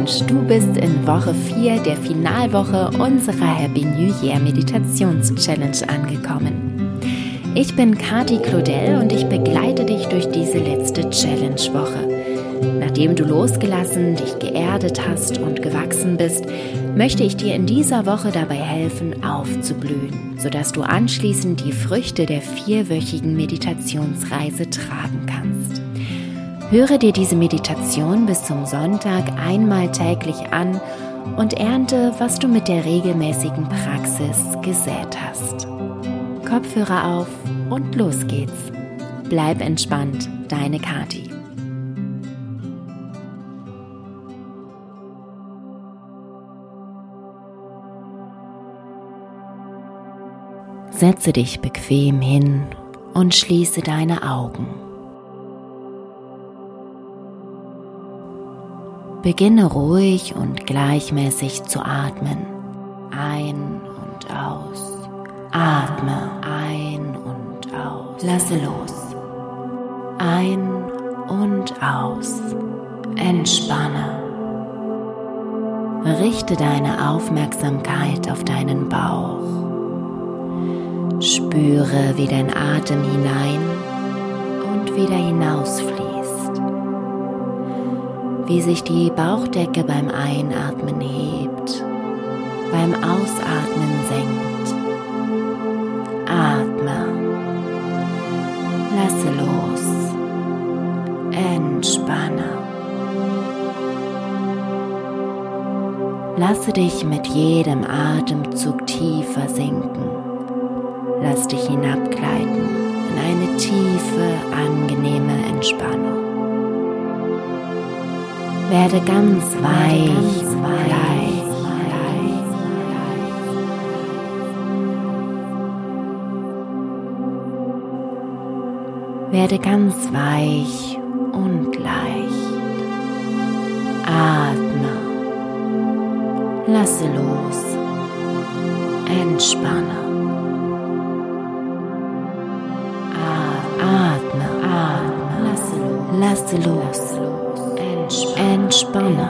Glückwunsch, du bist in Woche 4 der Finalwoche unserer Happy New Year Meditations Challenge angekommen. Ich bin Kati Claudel und ich begleite dich durch diese letzte Challenge-Woche. Nachdem du losgelassen, dich geerdet hast und gewachsen bist, möchte ich dir in dieser Woche dabei helfen, aufzublühen, sodass du anschließend die Früchte der vierwöchigen Meditationsreise tragen kannst. Höre dir diese Meditation bis zum Sonntag einmal täglich an und ernte, was du mit der regelmäßigen Praxis gesät hast. Kopfhörer auf und los geht's. Bleib entspannt, deine Kati. Setze dich bequem hin und schließe deine Augen. Beginne ruhig und gleichmäßig zu atmen. Ein und aus. Atme ein und aus. Lasse los. Ein und aus. Entspanne. Richte deine Aufmerksamkeit auf deinen Bauch. Spüre, wie dein Atem hinein und wieder hinausfließt wie sich die Bauchdecke beim Einatmen hebt, beim Ausatmen senkt. Atme, lasse los, entspanne. Lasse dich mit jedem Atemzug tiefer sinken. Lass dich hinabgleiten in eine tiefe, angenehme Entspannung. Werde ganz weich, weich. Werde ganz weich und leicht. Atme. Lasse los. Entspanne. Atme, atme. Lasse los. Lasse los. Entspanne.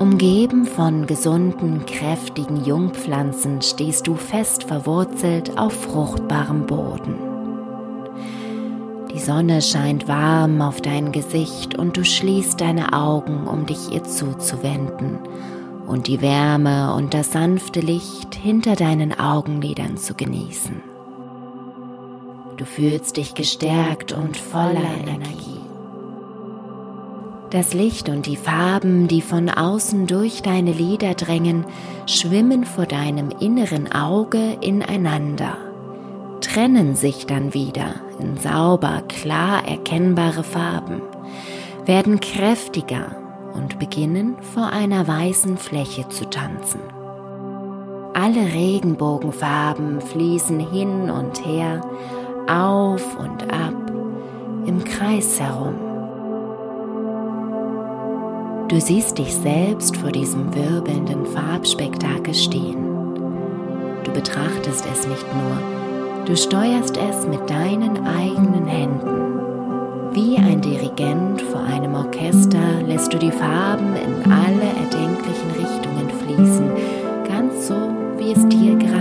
Umgeben von gesunden, kräftigen Jungpflanzen stehst du fest verwurzelt auf fruchtbarem Boden. Die Sonne scheint warm auf dein Gesicht und du schließt deine Augen, um dich ihr zuzuwenden und die Wärme und das sanfte Licht hinter deinen Augenlidern zu genießen. Du fühlst dich gestärkt und voller Energie. Das Licht und die Farben, die von außen durch deine Lider drängen, schwimmen vor deinem inneren Auge ineinander trennen sich dann wieder in sauber, klar erkennbare Farben, werden kräftiger und beginnen vor einer weißen Fläche zu tanzen. Alle Regenbogenfarben fließen hin und her, auf und ab, im Kreis herum. Du siehst dich selbst vor diesem wirbelnden Farbspektakel stehen. Du betrachtest es nicht nur, Du steuerst es mit deinen eigenen Händen. Wie ein Dirigent vor einem Orchester lässt du die Farben in alle erdenklichen Richtungen fließen, ganz so, wie es dir gerade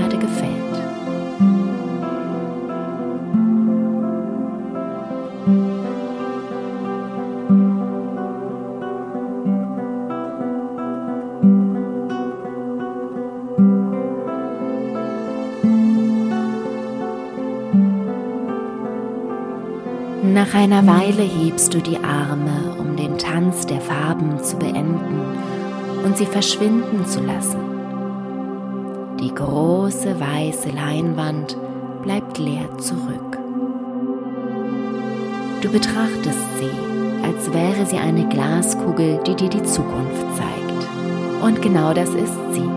Nach einer Weile hebst du die Arme, um den Tanz der Farben zu beenden und sie verschwinden zu lassen. Die große weiße Leinwand bleibt leer zurück. Du betrachtest sie, als wäre sie eine Glaskugel, die dir die Zukunft zeigt. Und genau das ist sie.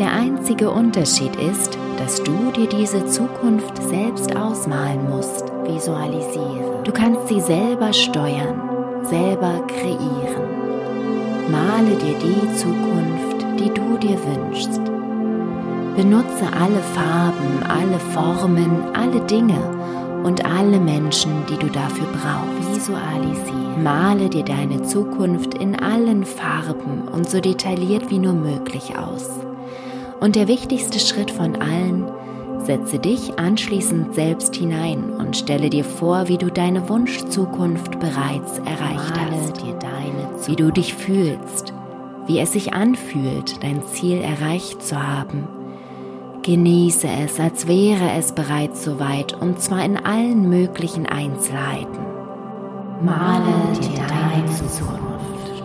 Der einzige Unterschied ist, dass du dir diese Zukunft selbst ausmalen musst. Visualisiere. Du kannst sie selber steuern selber kreieren. Male dir die Zukunft, die du dir wünschst. Benutze alle Farben, alle Formen, alle Dinge und alle Menschen, die du dafür brauchst. Visualisiere. Male dir deine Zukunft in allen Farben und so detailliert wie nur möglich aus. Und der wichtigste Schritt von allen, setze dich anschließend selbst hinein und stelle dir vor, wie du deine Wunschzukunft bereits erreicht hast. Wie du dich fühlst, wie es sich anfühlt, dein Ziel erreicht zu haben Genieße es, als wäre es bereits soweit und zwar in allen möglichen Einzelheiten. Male dir deine Zukunft.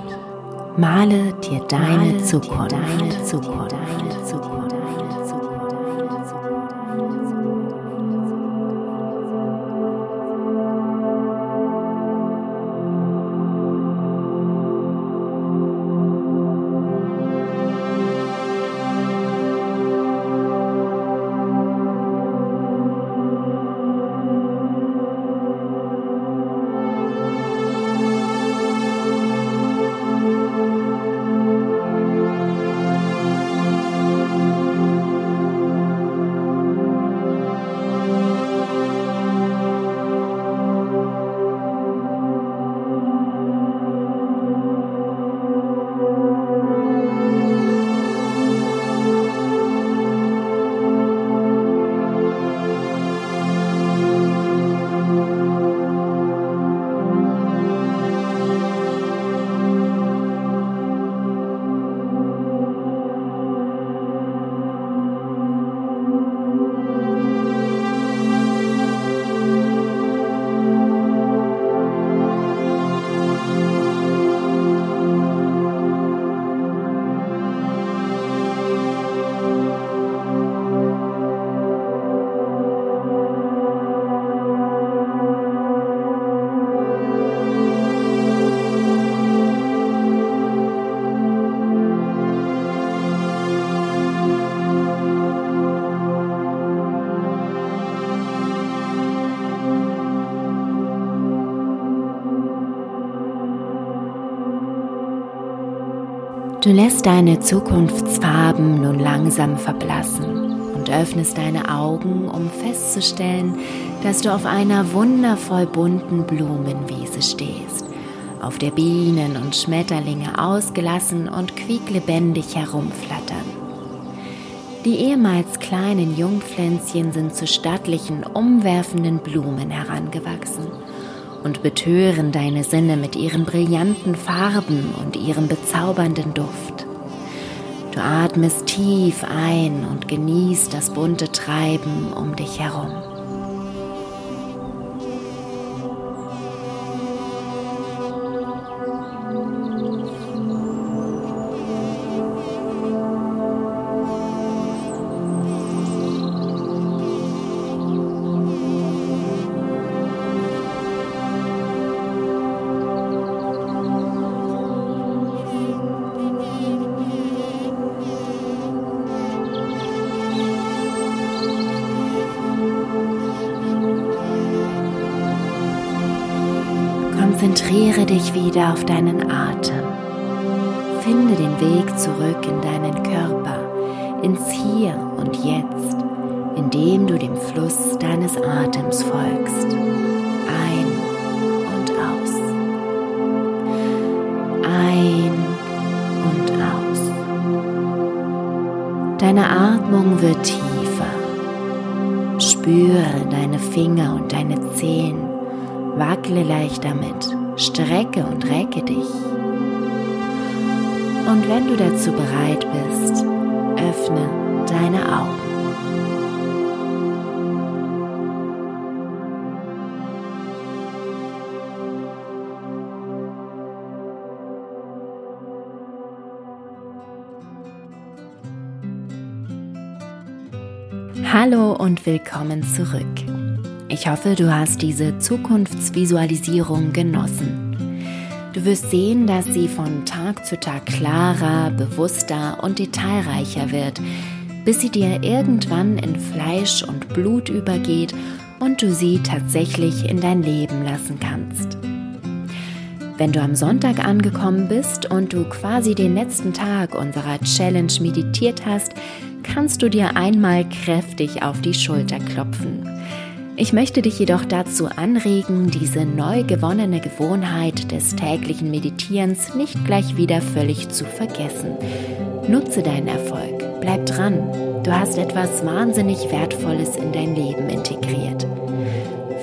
Male dir deine Zukunft. Du lässt deine Zukunftsfarben nun langsam verblassen und öffnest deine Augen, um festzustellen, dass du auf einer wundervoll bunten Blumenwiese stehst, auf der Bienen und Schmetterlinge ausgelassen und quieklebendig herumflattern. Die ehemals kleinen Jungpflänzchen sind zu stattlichen, umwerfenden Blumen herangewachsen und betören deine Sinne mit ihren brillanten Farben und ihrem bezaubernden Duft. Du atmest tief ein und genießt das bunte Treiben um dich herum. Dich wieder auf deinen Atem. Finde den Weg zurück in deinen Körper, ins Hier und Jetzt, indem du dem Fluss deines Atems folgst. Ein und aus. Ein und aus. Deine Atmung wird tiefer. Spüre deine Finger und deine Zehen Wackle leicht damit, strecke und recke dich. Und wenn du dazu bereit bist, öffne deine Augen. Hallo und willkommen zurück. Ich hoffe, du hast diese Zukunftsvisualisierung genossen. Du wirst sehen, dass sie von Tag zu Tag klarer, bewusster und detailreicher wird, bis sie dir irgendwann in Fleisch und Blut übergeht und du sie tatsächlich in dein Leben lassen kannst. Wenn du am Sonntag angekommen bist und du quasi den letzten Tag unserer Challenge meditiert hast, kannst du dir einmal kräftig auf die Schulter klopfen. Ich möchte dich jedoch dazu anregen, diese neu gewonnene Gewohnheit des täglichen Meditierens nicht gleich wieder völlig zu vergessen. Nutze deinen Erfolg, bleib dran. Du hast etwas wahnsinnig Wertvolles in dein Leben integriert.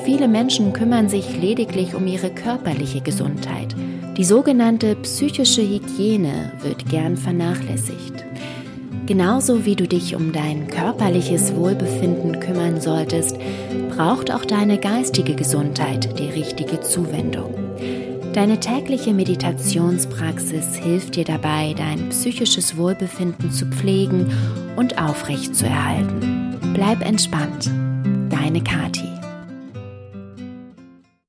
Viele Menschen kümmern sich lediglich um ihre körperliche Gesundheit. Die sogenannte psychische Hygiene wird gern vernachlässigt. Genauso wie du dich um dein körperliches Wohlbefinden kümmern solltest, braucht auch deine geistige Gesundheit die richtige Zuwendung. Deine tägliche Meditationspraxis hilft dir dabei, dein psychisches Wohlbefinden zu pflegen und aufrechtzuerhalten. Bleib entspannt. Deine Kati.